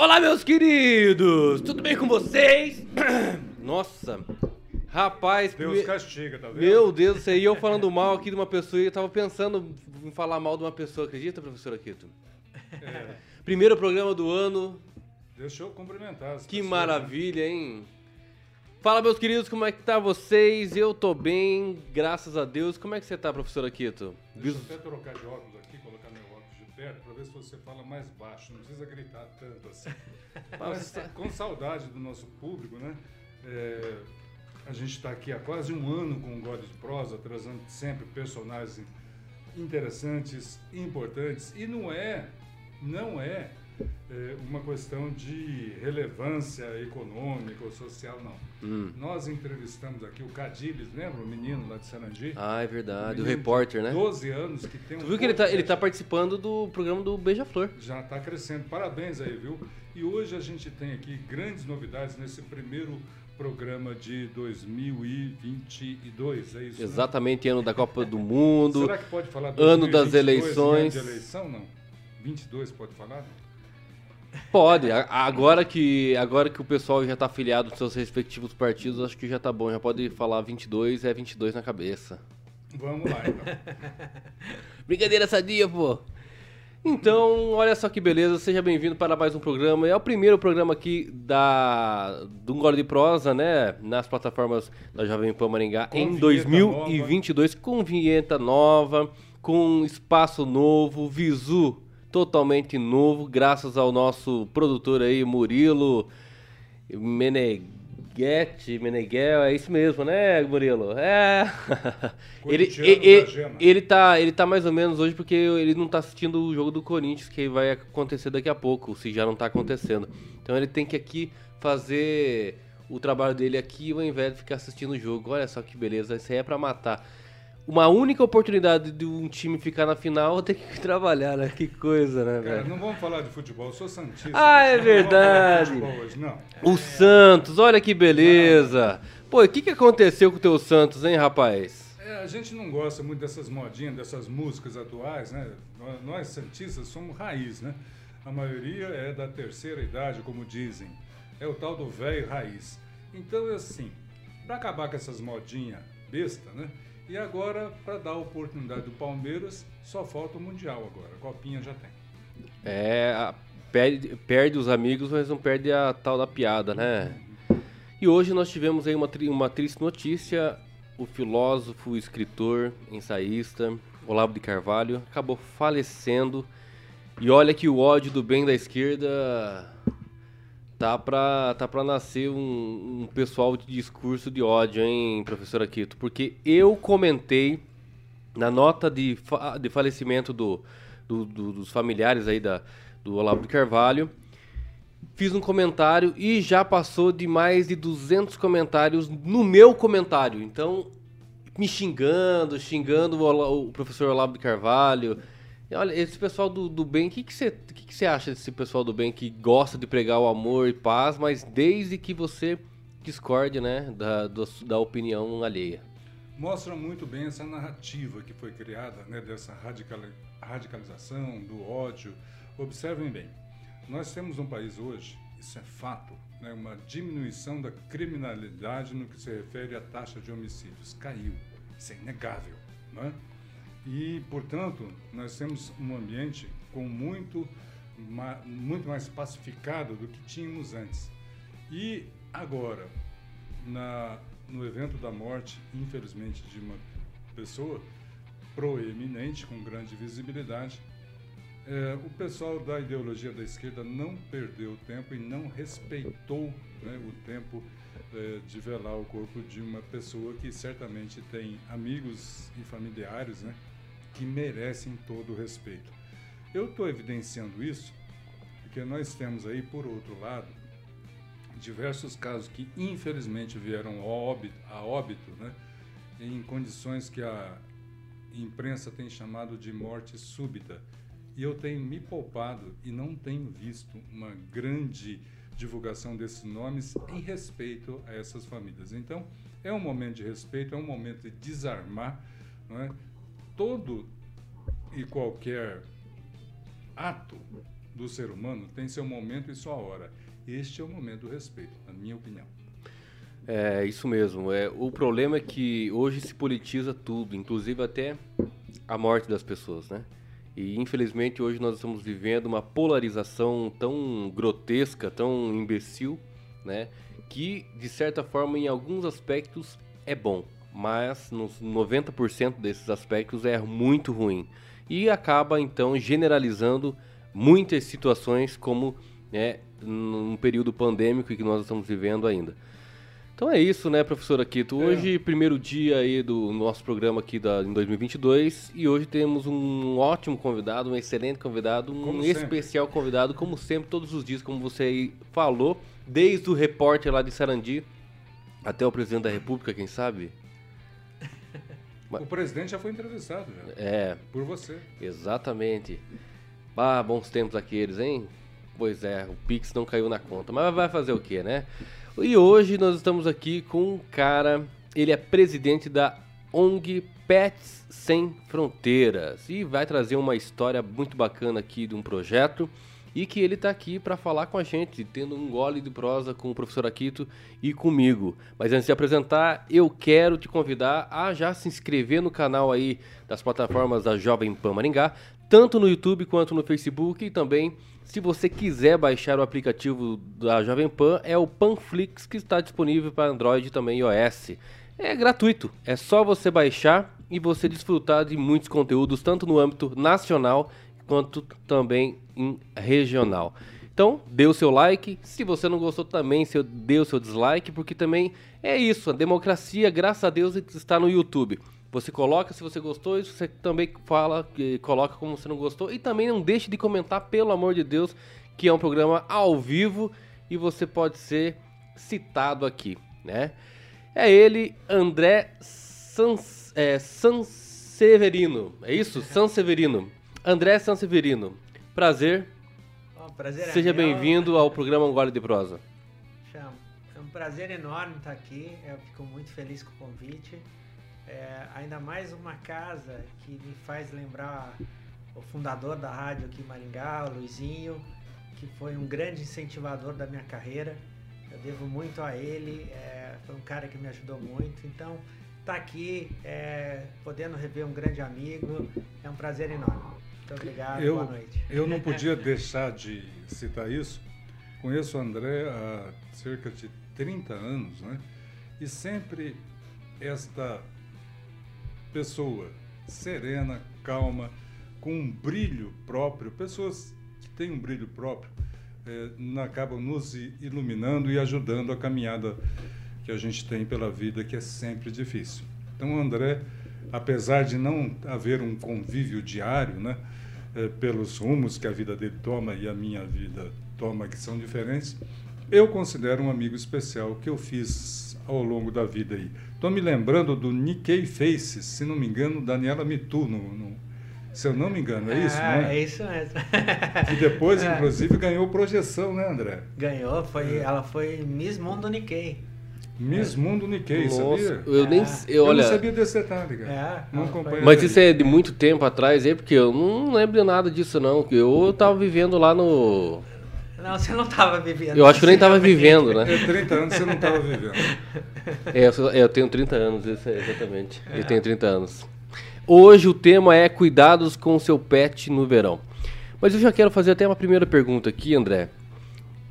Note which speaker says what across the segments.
Speaker 1: Olá, meus queridos! Tudo bem com vocês? Nossa, rapaz,
Speaker 2: Deus
Speaker 1: me-
Speaker 2: castiga, tá vendo?
Speaker 1: meu Deus céu, e eu falando mal aqui de uma pessoa e eu tava pensando em falar mal de uma pessoa, acredita, professor Aquito?
Speaker 2: É,
Speaker 1: Primeiro programa do ano,
Speaker 2: deixa eu cumprimentar as
Speaker 1: que
Speaker 2: pessoas,
Speaker 1: maravilha, hein? Fala, meus queridos, como é que tá vocês? Eu tô bem, graças a Deus. Como é que você tá, professor Aquito?
Speaker 2: Né? Deixa eu até trocar de óculos aqui, colocar meu perto, pra ver se você fala mais baixo. Não precisa gritar tanto assim. Mas com saudade do nosso público, né? É, a gente está aqui há quase um ano com o God de Prosa, trazendo sempre personagens interessantes, importantes. E não é, não é, é, uma questão de relevância econômica ou social, não.
Speaker 1: Hum.
Speaker 2: Nós entrevistamos aqui o Cadiles, lembra? O menino lá de Sarandi?
Speaker 1: Ah, é verdade, o repórter, né?
Speaker 2: 12 anos que tem um
Speaker 1: Tu viu que ele tá, ele tá participando do programa do Beija-Flor.
Speaker 2: Já está crescendo. Parabéns aí, viu? E hoje a gente tem aqui grandes novidades nesse primeiro programa de 2022, é isso? né?
Speaker 1: Exatamente, ano da Copa do Mundo.
Speaker 2: Será que pode falar
Speaker 1: ano das
Speaker 2: 2022 em ano
Speaker 1: eleições.
Speaker 2: de eleição, não? 22 pode falar?
Speaker 1: Pode, agora que, agora que o pessoal já tá afiliado aos seus respectivos partidos, acho que já tá bom, já pode falar 22, é 22 na cabeça.
Speaker 2: Vamos lá, então.
Speaker 1: Brincadeira sadia, pô. Então, olha só que beleza, seja bem-vindo para mais um programa. É o primeiro programa aqui da do Gole de Prosa, né? Nas plataformas da Jovem Pan Maringá
Speaker 2: Com
Speaker 1: em
Speaker 2: vinheta
Speaker 1: 2022, com vinheta nova, com espaço novo, visu totalmente novo, graças ao nosso produtor aí, Murilo Meneghetti, Meneghel, é isso mesmo, né, Murilo? É. ele, ele, ele tá, ele tá mais ou menos hoje porque ele não tá assistindo o jogo do Corinthians, que vai acontecer daqui a pouco, se já não tá acontecendo. Então ele tem que aqui fazer o trabalho dele aqui ao invés de ficar assistindo o jogo. Olha só que beleza, isso aí é pra matar. Uma única oportunidade de um time ficar na final, tem que trabalhar, né? Que coisa, né,
Speaker 2: Cara,
Speaker 1: velho?
Speaker 2: não vamos falar de futebol, eu sou santista.
Speaker 1: Ah, é
Speaker 2: não vamos falar de
Speaker 1: verdade.
Speaker 2: futebol hoje, não.
Speaker 1: O Santos, olha que beleza. Pô, o que, que aconteceu com o teu Santos, hein, rapaz?
Speaker 2: É, a gente não gosta muito dessas modinhas, dessas músicas atuais, né? Nós, nós santistas somos raiz, né? A maioria é da terceira idade, como dizem. É o tal do velho raiz. Então, é assim, para acabar com essas modinhas besta, né? E agora, para dar a oportunidade do Palmeiras, só falta o Mundial agora. A Copinha já tem.
Speaker 1: É, perde, perde os amigos, mas não perde a tal da piada, né? E hoje nós tivemos aí uma, uma triste notícia. O filósofo, escritor, ensaísta, Olavo de Carvalho, acabou falecendo. E olha que o ódio do bem da esquerda tá pra, tá pra nascer um, um pessoal de discurso de ódio, hein, professor Aquito? Porque eu comentei na nota de, fa- de falecimento do, do- do- dos familiares aí da, do Olavo de Carvalho, fiz um comentário e já passou de mais de 200 comentários no meu comentário. Então, me xingando, xingando o, o professor Olavo de Carvalho. Olha, esse pessoal do, do bem, o que que você que que você acha desse pessoal do bem que gosta de pregar o amor e paz, mas desde que você discorde, né, da, do- da opinião alheia?
Speaker 2: mostra muito bem essa narrativa que foi criada, né, dessa radicali- radicalização, do ódio. Observem bem, nós temos um país hoje, isso é fato, né, uma diminuição da criminalidade no que se refere à taxa de homicídios. Caiu, isso é inegável. Né? E, portanto, nós temos um ambiente com muito, muito mais pacificado do que tínhamos antes. E agora, na, no evento da morte, infelizmente, de uma pessoa proeminente, com grande visibilidade, é, o pessoal da ideologia da esquerda não perdeu tempo e não respeitou né, o tempo é, de velar o corpo de uma pessoa que certamente tem amigos e familiares né, que merecem todo o respeito. Eu estou evidenciando isso porque nós temos aí, por outro lado, diversos casos que infelizmente vieram óbito, a óbito né, em condições que a imprensa tem chamado de morte súbita. E eu tenho me poupado e não tenho visto uma grande divulgação desses nomes em respeito a essas famílias. Então, é um momento de respeito, é um momento de desarmar não é? Todo e qualquer ato do ser humano tem seu momento e sua hora. Este é o momento do respeito, na minha opinião.
Speaker 1: É, isso mesmo. É, o problema é que hoje se politiza tudo, inclusive até a morte das pessoas, né? E infelizmente hoje nós estamos vivendo uma polarização tão grotesca, tão imbecil, né? Que de certa forma em alguns aspectos é bom, mas nos 90% desses aspectos é muito ruim. E acaba então generalizando muitas situações como né, num período pandêmico que nós estamos vivendo ainda. Então é isso, né, professor Aquito? É. Hoje, é. primeiro dia aí do nosso programa aqui da, em 2022 e hoje temos um ótimo convidado, um excelente convidado, um como especial sempre. convidado, como sempre, todos os dias, como você falou, desde o repórter lá de Sarandi até o presidente da República, quem sabe?
Speaker 2: O presidente já foi entrevistado, já.
Speaker 1: É.
Speaker 2: Por você.
Speaker 1: Exatamente. Ah, bons tempos aqueles, hein? Pois é, o Pix não caiu na conta. Mas vai fazer o quê, né? E hoje nós estamos aqui com um cara, ele é presidente da ONG Pets Sem Fronteiras e vai trazer uma história muito bacana aqui de um projeto e que ele está aqui para falar com a gente, tendo um gole de prosa com o professor Aquito e comigo. Mas antes de apresentar, eu quero te convidar a já se inscrever no canal aí das plataformas da Jovem Pan Maringá, tanto no YouTube quanto no Facebook e também se você quiser baixar o aplicativo da Jovem Pan, é o Panflix que está disponível para Android e também iOS. É gratuito, é só você baixar e você desfrutar de muitos conteúdos, tanto no âmbito nacional quanto também em regional. Então, dê o seu like. Se você não gostou também, dê o seu dislike, porque também é isso. A democracia, graças a Deus, está no YouTube. Você coloca se você gostou e você também fala, coloca como você não gostou. E também não deixe de comentar, pelo amor de Deus, que é um programa ao vivo e você pode ser citado aqui, né? É ele, André Sans, é, Sanseverino. É isso? Sanseverino. André Sanseverino. Prazer.
Speaker 3: Oh, prazer é
Speaker 1: Seja bem-vindo ao programa Gole de Prosa.
Speaker 3: É um prazer enorme estar aqui. Eu fico muito feliz com o convite. É, ainda mais uma casa que me faz lembrar o fundador da rádio aqui em Maringá, o Luizinho, que foi um grande incentivador da minha carreira. Eu devo muito a ele, é, foi um cara que me ajudou muito. Então, estar tá aqui, é, podendo rever um grande amigo, é um prazer enorme. Muito obrigado,
Speaker 2: eu,
Speaker 3: boa noite.
Speaker 2: Eu não podia deixar de citar isso. Conheço o André há cerca de 30 anos, né? E sempre esta pessoa serena, calma, com um brilho próprio, pessoas que têm um brilho próprio, é, acabam nos iluminando e ajudando a caminhada que a gente tem pela vida, que é sempre difícil. Então, André, apesar de não haver um convívio diário, né, é, pelos rumos que a vida dele toma e a minha vida toma, que são diferentes, eu considero um amigo especial que eu fiz ao longo da vida aí. Estou me lembrando do Nikkei Faces, se não me engano, Daniela Mitu, no, no, se eu não me engano, é isso,
Speaker 3: ah,
Speaker 2: né?
Speaker 3: É isso mesmo.
Speaker 2: E depois, é. inclusive, ganhou projeção, né, André?
Speaker 3: Ganhou, foi, é. ela foi Miss Mundo Nikkei.
Speaker 2: Miss Mundo Nikkei, Nossa, sabia?
Speaker 1: Eu nem
Speaker 2: é.
Speaker 1: eu,
Speaker 2: olha, eu não sabia desse detalhe, cara. É, não
Speaker 1: acompanhei. Mas isso é de muito tempo atrás, aí, porque eu não lembro de nada disso, não. Eu estava vivendo lá no
Speaker 3: não, você não estava vivendo.
Speaker 1: Eu acho que eu nem estava vivendo, né?
Speaker 2: Eu 30 anos você não estava vivendo.
Speaker 1: É, eu, eu, tenho 30 anos, exatamente. É. Eu tenho 30 anos. Hoje o tema é cuidados com o seu pet no verão. Mas eu já quero fazer até uma primeira pergunta aqui, André.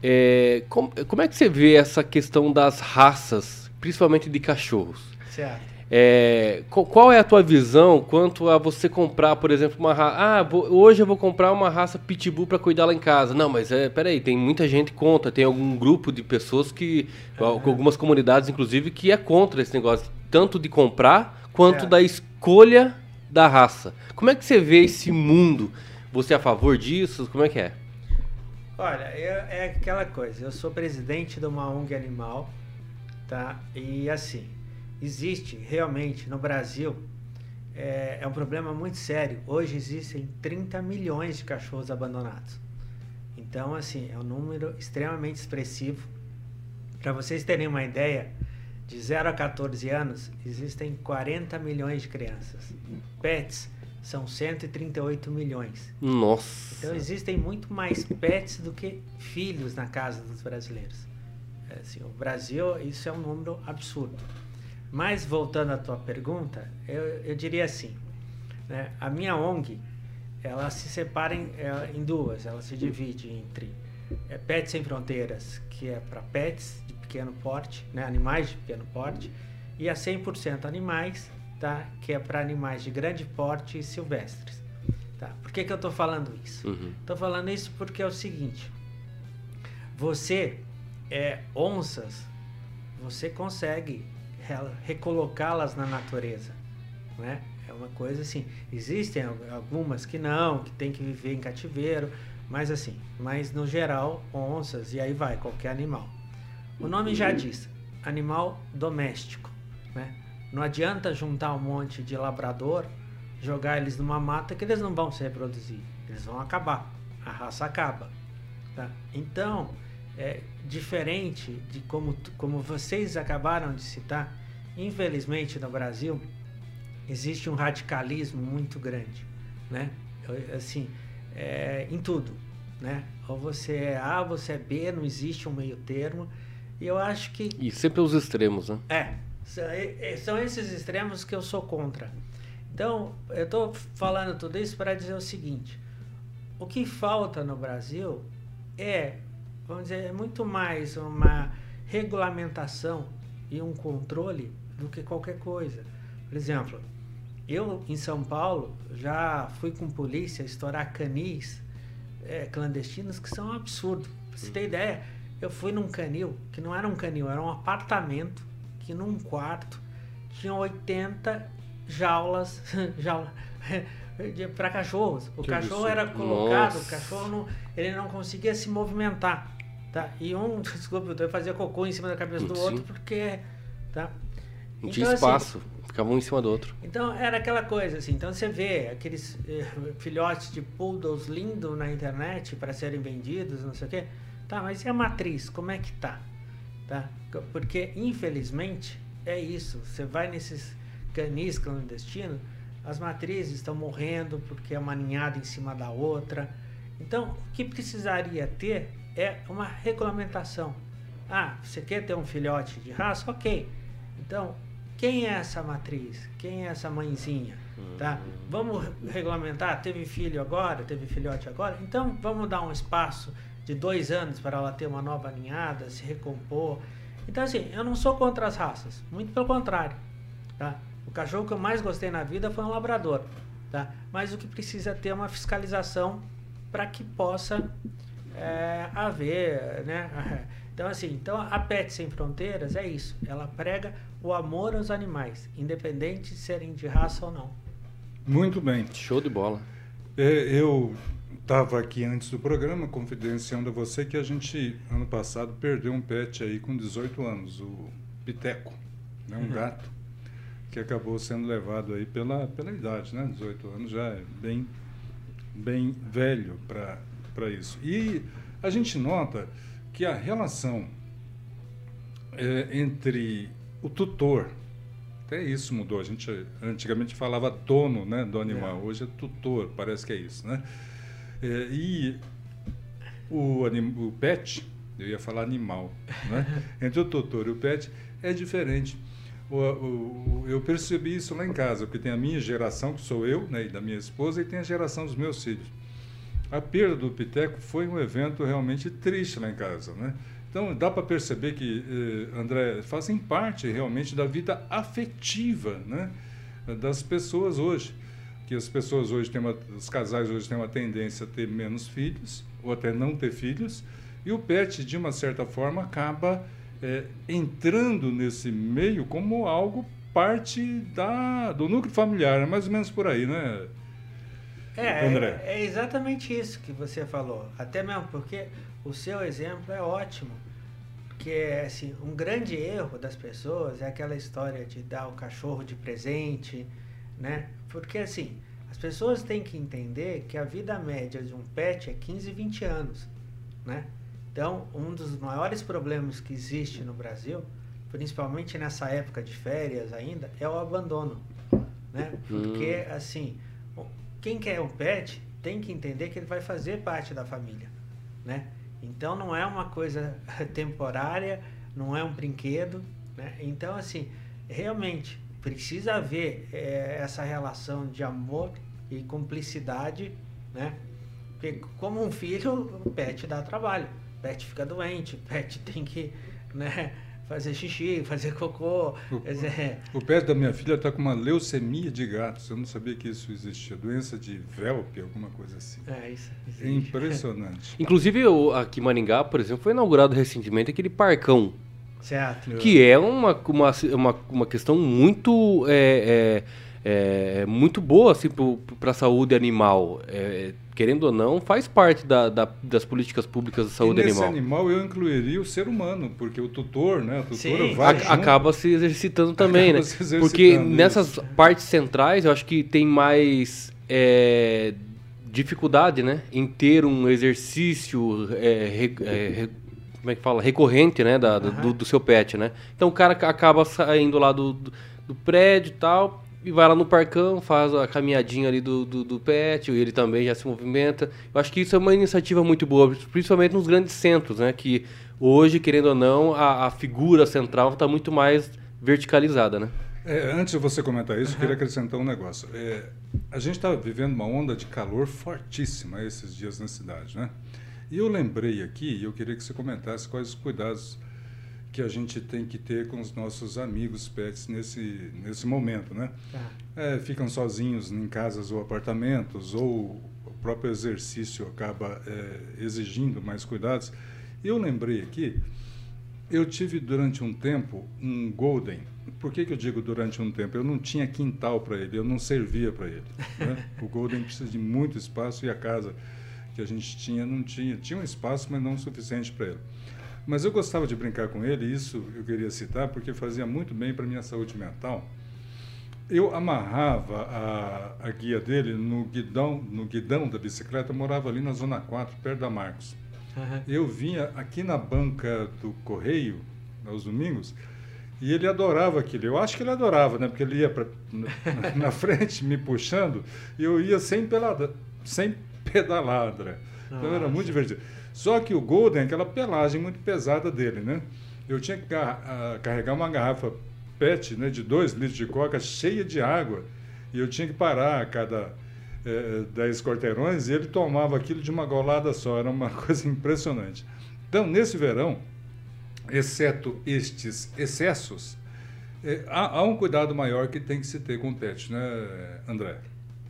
Speaker 1: É, como, como é que você vê essa questão das raças, principalmente de cachorros?
Speaker 3: Certo.
Speaker 1: É, qual é a tua visão quanto a você comprar, por exemplo, uma raça? Ah, vou, hoje eu vou comprar uma raça pitbull para cuidar lá em casa. Não, mas é, peraí, tem muita gente contra, tem algum grupo de pessoas que, uhum. algumas comunidades inclusive, que é contra esse negócio, tanto de comprar quanto é. da escolha da raça. Como é que você vê esse mundo? Você é a favor disso? Como é que é?
Speaker 3: Olha, eu, é aquela coisa, eu sou presidente de uma ONG animal, tá? E assim, existe realmente no Brasil é, é, um problema muito sério. Hoje existem 30 milhões de cachorros abandonados. Então, assim, é um número extremamente expressivo. Para vocês terem uma ideia, de 0 a 14 anos existem 40 milhões de crianças. Pets são 138 milhões.
Speaker 1: Nossa.
Speaker 3: Então existem muito mais pets do que filhos na casa dos brasileiros. É, assim, o Brasil, isso é um número absurdo. Mas voltando à tua pergunta, eu, eu diria assim, né, a minha ONG, ela se separa em, é, em duas, ela se divide entre é, Pets Sem Fronteiras, que é para pets de pequeno porte, né, animais de pequeno porte, e a 100% animais, tá, que é para animais de grande porte e silvestres. Tá? Por que, que eu estou falando isso? Estou
Speaker 1: Uhum.
Speaker 3: falando isso porque é o seguinte: você é onças, você consegue re- recolocá-las na natureza, né? É uma coisa assim. Existem al- algumas que não, que tem que viver em cativeiro, mas assim, mas no geral onças e aí vai qualquer animal. O nome já diz, animal doméstico, né? Não adianta juntar um monte de labrador, jogar eles numa mata que eles não vão se reproduzir, eles vão acabar, a raça acaba. Tá? Então, é diferente de como, como vocês acabaram de citar, infelizmente no Brasil existe um radicalismo muito grande, né? Assim, é, em tudo, né? Ou você é A, você é B, não existe um meio termo. E eu acho que
Speaker 1: E sempre os extremos, né?
Speaker 3: é, são, esses extremos que eu sou contra. Então, eu estou falando tudo isso para dizer o seguinte: o que falta no Brasil é, vamos dizer, é muito mais uma regulamentação e um controle do que qualquer coisa. Por exemplo, eu em São Paulo já fui com polícia estourar canis é, clandestinos que são um absurdo. Pra você ter ideia, eu fui num canil, que não era um canil, era um apartamento, que num quarto tinha 80 jaulas, jaula, para cachorros. O
Speaker 2: Que
Speaker 3: cachorro
Speaker 2: absurdo.
Speaker 3: era colocado,
Speaker 1: Nossa.
Speaker 3: o cachorro não, ele não conseguia se movimentar. Tá? E um, desculpa, eu fazia cocô em cima da cabeça do
Speaker 1: Sim.
Speaker 3: outro porque. Tá?
Speaker 1: Não tinha
Speaker 3: Então, assim,
Speaker 1: espaço. Ficava um em cima do outro.
Speaker 3: então era aquela coisa assim. Então você vê aqueles eh, filhotes de poodles lindos na internet para serem vendidos, não sei o quê. Tá, mas e a matriz? Como é que tá? Tá? Porque infelizmente é isso. Você vai nesses canis clandestinos, as matrizes estão morrendo porque é uma ninhada em cima da outra. Então o que precisaria ter é uma regulamentação. Ah, você quer ter um filhote de raça? Ok. Então quem é essa matriz? Quem é essa mãezinha? Tá? Vamos re- regulamentar? Teve filho agora? Teve filhote agora? Então vamos dar um espaço de dois anos para ela ter uma nova ninhada, se recompor. Então assim, eu não sou contra as raças, muito pelo contrário. Tá? O cachorro que eu mais gostei na vida foi um labrador. Tá? Mas o que precisa ter é uma fiscalização para que possa é, haver, né? Então assim, então a Pet Sem Fronteiras é isso. Ela prega o amor aos animais, independente de serem de raça ou não.
Speaker 2: Muito bem.
Speaker 1: Show de bola.
Speaker 2: É, eu estava aqui antes do programa confidenciando a você que a gente, ano passado, perdeu um pet aí com 18 anos, o Piteco, né, um gato, que acabou sendo levado aí pela, pela idade, né? 18 anos já é bem, bem velho para isso. E a gente nota que a relação é, entre o tutor, até isso mudou, a gente antigamente falava dono né, do animal,
Speaker 3: É.
Speaker 2: hoje é tutor, parece que é isso, né? É, e o, anim- o pet, eu ia falar animal, né? Entre o tutor e o pet é diferente. O, o- eu percebi isso lá em casa, porque tem a minha geração, que sou eu, né, e da minha esposa, e tem a geração dos meus filhos. A perda do Piteco foi um evento realmente triste lá em casa, né? Então dá para perceber que, eh, André, fazem parte realmente da vida afetiva, né, das pessoas hoje. Que as pessoas hoje têm uma, os casais hoje têm uma tendência a ter menos filhos ou até não ter filhos, e o pet de uma certa forma acaba eh, entrando nesse meio como algo parte da, do núcleo familiar, é mais ou menos por aí, né?
Speaker 3: É,
Speaker 2: André.
Speaker 3: é, é exatamente isso que você falou. Até mesmo porque o seu exemplo é ótimo. Porque, assim, um grande erro das pessoas é aquela história de dar o cachorro de presente, né? Porque, assim, as pessoas têm que entender que a vida média de um pet é 15, 20 anos, né? Então, um dos maiores problemas que existe no Brasil, principalmente nessa época de férias ainda, é o abandono, né? Porque, assim, quem quer um pet tem que entender que ele vai fazer parte da família, né? Então não é uma coisa temporária, não é um brinquedo, né? Então assim, realmente precisa haver é, essa relação de amor e cumplicidade, né? Porque como um filho, o pet dá trabalho, o pet fica doente, o pet tem que, né? fazer xixi, fazer cocô.
Speaker 2: O,
Speaker 3: dizer...
Speaker 2: o pet da minha filha está com uma leucemia de gatos. Eu não sabia que isso existia. Doença de Velp, alguma coisa assim.
Speaker 3: É, isso.
Speaker 2: É impressionante.
Speaker 1: Inclusive, aqui em Maringá, por exemplo, foi inaugurado recentemente aquele parcão.
Speaker 3: Certo.
Speaker 1: Que é uma, uma, uma, uma questão muito. É, é, é, muito boa assim, para a saúde animal. É, querendo ou não, faz parte da, da, das políticas públicas de saúde
Speaker 2: e nesse
Speaker 1: animal.
Speaker 2: animal eu incluiria o ser humano, porque o tutor, né? O tutor vai
Speaker 1: a, acaba se exercitando também, acaba né? Exercitando porque isso. nessas partes centrais eu acho que tem mais é, dificuldade, né? Em ter um exercício é, re, é, como é que fala? recorrente, né? Da, uhum. do, do, seu pet, né? Então o cara acaba saindo lá do, do, do prédio e tal e vai lá no parcão, faz a caminhadinha ali do, do, do pet, ele também já se movimenta. Eu acho que isso é uma iniciativa muito boa, principalmente nos grandes centros, né? Que hoje, querendo ou não, a, a figura central está muito mais verticalizada, né?
Speaker 2: É, antes de você comentar isso, uhum. eu queria acrescentar um negócio. É, a gente está vivendo uma onda de calor fortíssima esses dias na cidade, né? E eu lembrei aqui, e eu queria que você comentasse quais os cuidados que a gente tem que ter com os nossos amigos pets nesse, nesse momento, né? Tá. É, ficam sozinhos em casas ou apartamentos, ou o próprio exercício acaba é, exigindo mais cuidados. Eu lembrei aqui, eu tive durante um tempo um Golden. Por que, que eu digo durante um tempo? Eu não tinha quintal para ele, eu não servia para ele. Né? o Golden precisa de muito espaço e a casa que a gente tinha não tinha. Tinha um espaço, mas não o suficiente para ele. Mas eu gostava de brincar com ele, e isso eu queria citar porque fazia muito bem para minha saúde mental. Eu amarrava a, a guia dele no guidão, no guidão da bicicleta, eu morava ali na Zona 4, perto da Marcos. Uhum. Eu vinha aqui na banca do correio, aos domingos, e ele adorava aquilo. Eu acho que ele adorava, né? Porque ele ia pra, na, na frente me puxando e eu ia sem, pelada, sem pedaladra. Então era muito divertido. Só que o Golden é aquela pelagem muito pesada dele, né? Eu tinha que carregar uma garrafa PET né, de 2 litros de coca cheia de água e eu tinha que parar a cada 10 é, quarteirões e ele tomava aquilo de uma golada só. Era uma coisa impressionante. Então, nesse verão, exceto estes excessos, é, há, há, um cuidado maior que tem que se ter com o pet, né, André?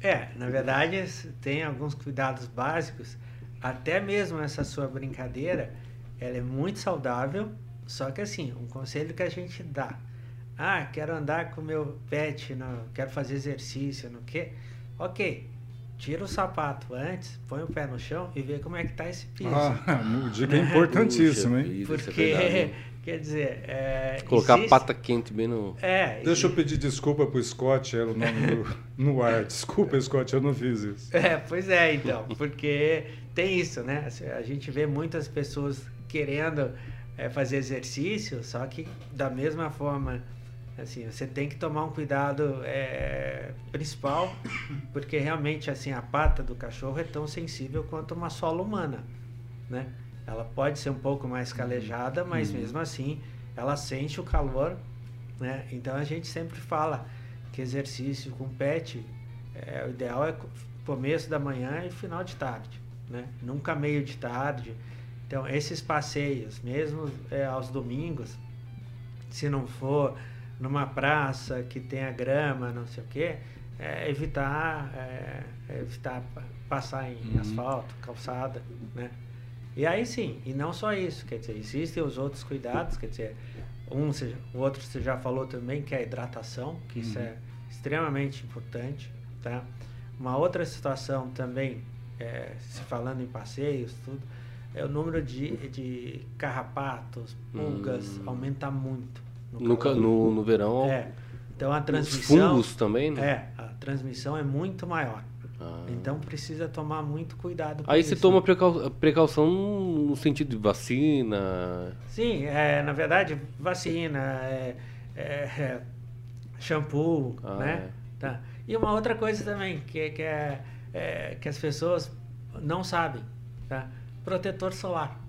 Speaker 3: É, na verdade, tem alguns cuidados básicos até mesmo essa sua brincadeira, ela é muito saudável, só que assim, um conselho que a gente dá. Ah, quero andar com meu pet, não, quero fazer exercício, no que? Ok, tira o sapato antes, põe o pé no chão e vê como é que tá esse piso.
Speaker 2: Ah, dica é importantíssimo, hein?
Speaker 3: É Porque, é quer dizer... É,
Speaker 1: Colocar existe... a pata quente bem no...
Speaker 3: É,
Speaker 2: Deixa eu pedir desculpa pro Scott, era o nome do, no ar. Desculpa, Scott, eu não fiz isso.
Speaker 3: É, pois é, então, porque tem isso, né? Assim, a gente vê muitas pessoas querendo é, fazer exercício, só que da mesma forma, assim, você tem que tomar um cuidado é, principal, porque realmente assim a pata do cachorro é tão sensível quanto uma sola humana, né? Ela pode ser um pouco mais calejada, mas uhum. mesmo assim ela sente o calor, né? Então a gente sempre fala que exercício com pet, é, o ideal é começo da manhã e final de tarde né? Nunca meio de tarde. Então, esses passeios, mesmo é, aos domingos, se não for numa praça que tenha grama, não sei o quê, é, evitar, é, evitar passar em uhum. asfalto, calçada, né? E aí sim, e não só isso, quer dizer, existem os outros cuidados, quer dizer, um, o outro você já falou também, que é a hidratação, que uhum. isso é extremamente importante, tá? Uma outra situação também é, se falando em passeios, tudo, é o número de, de carrapatos, pulgas, hum. aumenta muito.
Speaker 1: No, no, no, no, verão.
Speaker 3: É. Então a transmissão.
Speaker 1: Os fungos também, né?
Speaker 3: É, a transmissão é muito maior. Ah. Então precisa tomar muito cuidado.
Speaker 1: Aí você toma precau precaução no sentido de vacina?
Speaker 3: Sim, é, na verdade, vacina, é, é, é shampoo, ah, né? É. Tá. E uma outra coisa também, que, que é é, que as pessoas não sabem, tá? Protetor solar,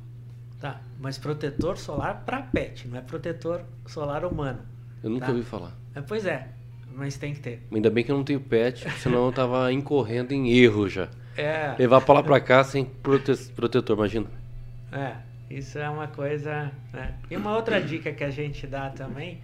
Speaker 3: tá? Mas protetor solar para pet, não é protetor solar humano.
Speaker 1: Eu nunca
Speaker 3: tá?
Speaker 1: ouvi falar.
Speaker 3: É, pois é, mas tem que ter.
Speaker 1: Ainda bem que eu não tenho pet, senão eu tava incorrendo em erro já.
Speaker 3: É,
Speaker 1: Levar pra lá pra cá sem prote protetor, imagina.
Speaker 3: é, isso é uma coisa. Né? E uma outra dica que a gente dá também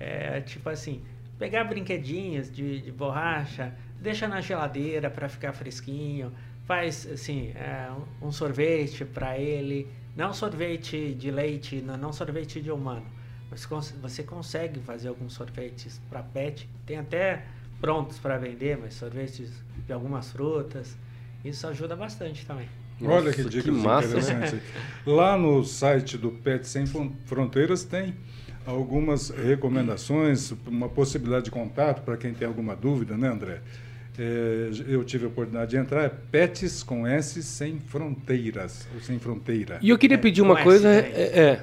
Speaker 3: é tipo assim: pegar brinquedinhos de, de borracha, deixa na geladeira para ficar fresquinho, faz assim é, um, sorvete para ele, não sorvete de leite, não, não sorvete de humano, mas você consegue fazer alguns sorvetes para pet, tem até prontos para vender, mas sorvetes de algumas frutas, isso ajuda bastante também.
Speaker 2: Olha
Speaker 1: Nossa,
Speaker 2: que
Speaker 1: que
Speaker 2: dicas
Speaker 1: massa.
Speaker 2: interessantes. Lá no site do Pet Sem Fron- Fronteiras tem algumas recomendações, uma possibilidade de contato para quem tem alguma dúvida, né, André? É, eu tive a oportunidade de entrar, é Pets com S Sem Fronteiras, ou Sem Fronteira.
Speaker 1: E eu queria
Speaker 3: É,
Speaker 1: pedir
Speaker 3: com
Speaker 1: uma
Speaker 3: S,
Speaker 1: coisa.
Speaker 3: né?
Speaker 1: É, é.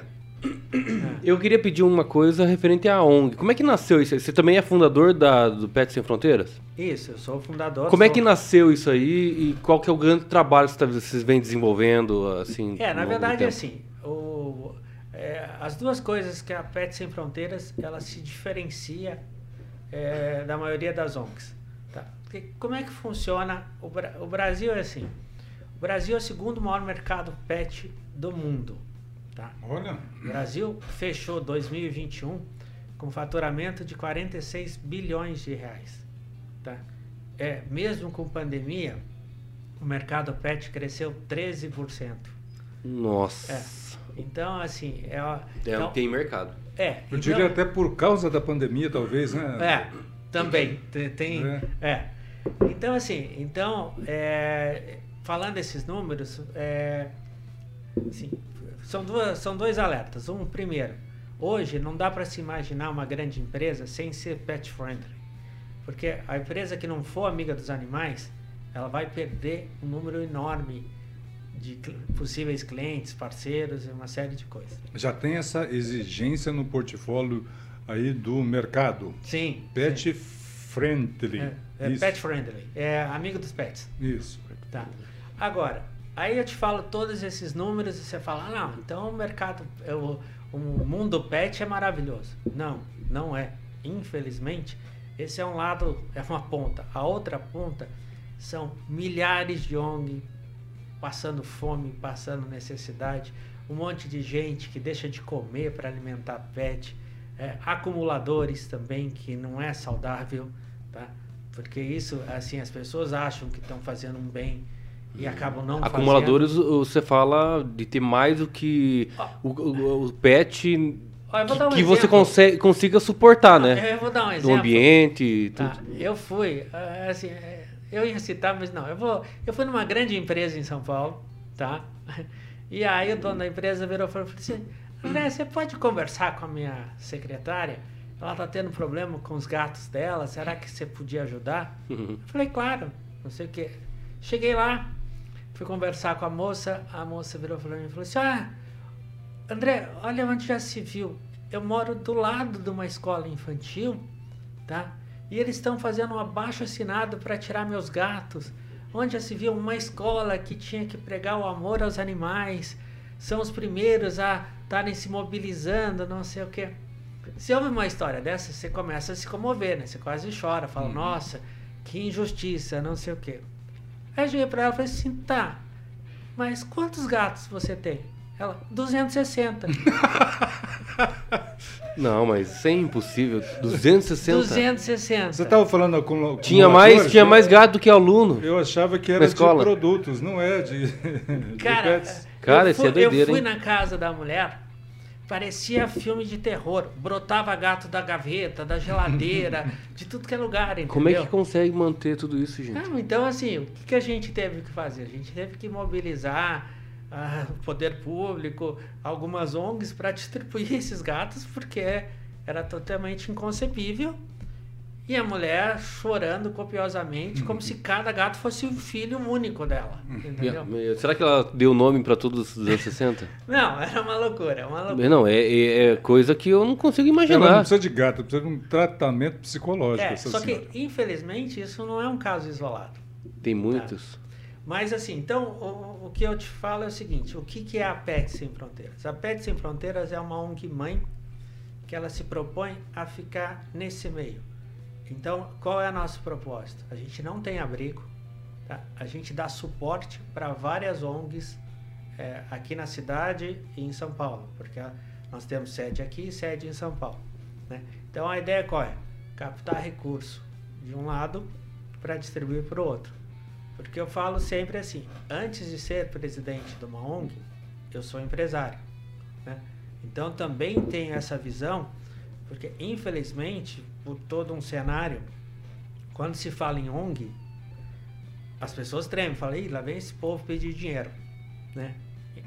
Speaker 1: Eu queria pedir uma coisa referente à ONG. Como é que nasceu isso? aí? Você também é fundador da, do Pet Sem Fronteiras?
Speaker 3: Isso, eu sou o fundador.
Speaker 1: Como é
Speaker 3: sou-
Speaker 1: que nasceu isso aí e qual que é o grande trabalho que vocês vêm desenvolvendo? Assim,
Speaker 3: É, na verdade, assim, o- é, as duas coisas que a Pet Sem Fronteiras, ela se diferencia é, da maioria das ONGs. Tá? Porque como é que funciona? O, Bra- o Brasil é assim, o Brasil é o segundo maior mercado pet do mundo. Tá?
Speaker 2: Olha,
Speaker 3: O Brasil fechou 2021 com faturamento de 46 bilhões de reais. Tá? É, mesmo com pandemia, o mercado pet cresceu 13%.
Speaker 1: Nossa.
Speaker 3: Então, assim, é,
Speaker 1: É,
Speaker 3: então-
Speaker 1: tem mercado.
Speaker 3: é,
Speaker 2: eu
Speaker 3: então-
Speaker 2: diria até por causa da pandemia, talvez, né?
Speaker 3: É, também. Tem, tem-
Speaker 2: É.
Speaker 3: é. Então, assim, então, é, falando esses números, é, assim, são, duas, são dois alertas. Um, primeiro, hoje não dá para se imaginar uma grande empresa sem ser pet friendly. Porque a empresa que não for amiga dos animais, ela vai perder um número enorme de possíveis clientes, parceiros uma série de coisas.
Speaker 2: Já tem essa exigência no portfólio aí do mercado.
Speaker 3: Sim.
Speaker 2: Pet
Speaker 3: sim.
Speaker 2: friendly.
Speaker 3: É, é pet friendly. É amigo dos pets.
Speaker 2: Isso.
Speaker 3: Tá. Agora, aí eu te falo todos esses números e você fala, ah, não, então o mercado, é o, o mundo pet é maravilhoso. Não, não é. Infelizmente, esse é um lado, é uma ponta. A outra ponta são milhares de ONG passando fome, passando necessidade, um monte de gente que deixa de comer para alimentar pet, é, acumuladores também, que não é saudável, tá? Porque isso, assim, as pessoas acham que estão fazendo um bem e acabam não
Speaker 1: Acumuladores, o- você fala de ter mais do que o, o- o pet que,
Speaker 3: dar um
Speaker 1: que você consegue, consiga suportar, né?
Speaker 3: Eu vou dar um
Speaker 1: Do
Speaker 3: exemplo.
Speaker 1: ambiente e tudo.
Speaker 3: Tá, eu fui, eh, assim, eu ia citar, mas não, eu vou, eu fui numa grande empresa em São Paulo, tá? E aí o dono da empresa virou e falou assim, André, você pode conversar com a minha secretária? Ela tá tendo problema com os gatos dela, será que você podia ajudar? Eu falei, claro, não sei o que. Cheguei lá, fui conversar com a moça, a moça virou para mim e falou assim, ah, André, olha onde já se viu. Eu moro do lado de uma escola infantil, tá? E eles estão fazendo um abaixo assinado para tirar meus gatos. Onde já se viu uma escola que tinha que pregar o amor aos animais. São os primeiros a estarem se mobilizando, não sei o quê. Se ouve uma história dessa, você começa a se comover, né? Você quase chora, fala, nossa, que injustiça, não sei o quê. Aí eu cheguei pra ela e falei assim, tá, mas quantos gatos você tem? Ela, 260.
Speaker 1: Não, mas isso é impossível. 260.
Speaker 3: 260.
Speaker 2: Você estava falando acumula-
Speaker 1: Tinha mais, tinha mais gado do que aluno.
Speaker 2: Eu achava que era de produtos, não é de, de
Speaker 3: Cara,
Speaker 2: pets.
Speaker 1: Cara,
Speaker 3: eu fui,
Speaker 1: é doideira,
Speaker 3: Eu fui
Speaker 1: hein?
Speaker 3: na casa da mulher, parecia filme de terror. Brotava gato da gaveta, da geladeira, de tudo que é lugar, entendeu?
Speaker 1: Como é que consegue manter tudo isso, gente?
Speaker 3: Não, então, assim, o que, que a gente teve que fazer? A gente teve que mobilizar o poder público, algumas ONGs, para distribuir esses gatos, porque era totalmente inconcebível. E a mulher chorando copiosamente, como se cada gato fosse um filho único dela. Entendeu?
Speaker 1: E- Será que ela deu nome pra todos os 260?
Speaker 3: Não, era uma loucura, é uma loucura.
Speaker 1: não, é, é- é coisa que eu não consigo
Speaker 2: Ela não
Speaker 1: imaginar.
Speaker 2: precisa de gato, precisa de um tratamento psicológico.
Speaker 3: É,
Speaker 2: essa
Speaker 3: só
Speaker 2: senhora.
Speaker 3: que, infelizmente, isso não é um caso isolado.
Speaker 1: Tem muitos. Tá?
Speaker 3: Mas assim, então o, o, que eu te falo é o seguinte: o que, que é a PET Sem Fronteiras? A PET Sem Fronteiras é uma ONG mãe que ela se propõe a ficar nesse meio. Então, qual é a nossa proposta? A gente não tem abrigo, tá? a gente dá suporte para várias ONGs é, aqui na cidade e em São Paulo, porque nós temos sede aqui e sede em São Paulo. Né? Então, a ideia qual é? Captar recurso de um lado para distribuir para o outro. Porque eu falo sempre assim: antes de ser presidente de uma ONG, eu sou empresário. Né? Então também tenho essa visão, porque infelizmente, por todo um cenário, quando se fala em ONG, as pessoas tremem, falam, Ih, lá vem esse povo pedir dinheiro. Né?